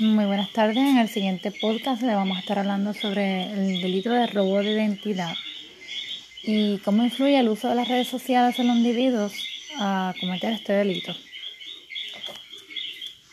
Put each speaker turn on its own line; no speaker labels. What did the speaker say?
Muy buenas tardes. En el siguiente podcast le vamos a estar hablando sobre el delito de robo de identidad y cómo influye el uso de las redes sociales en los individuos a cometer este delito.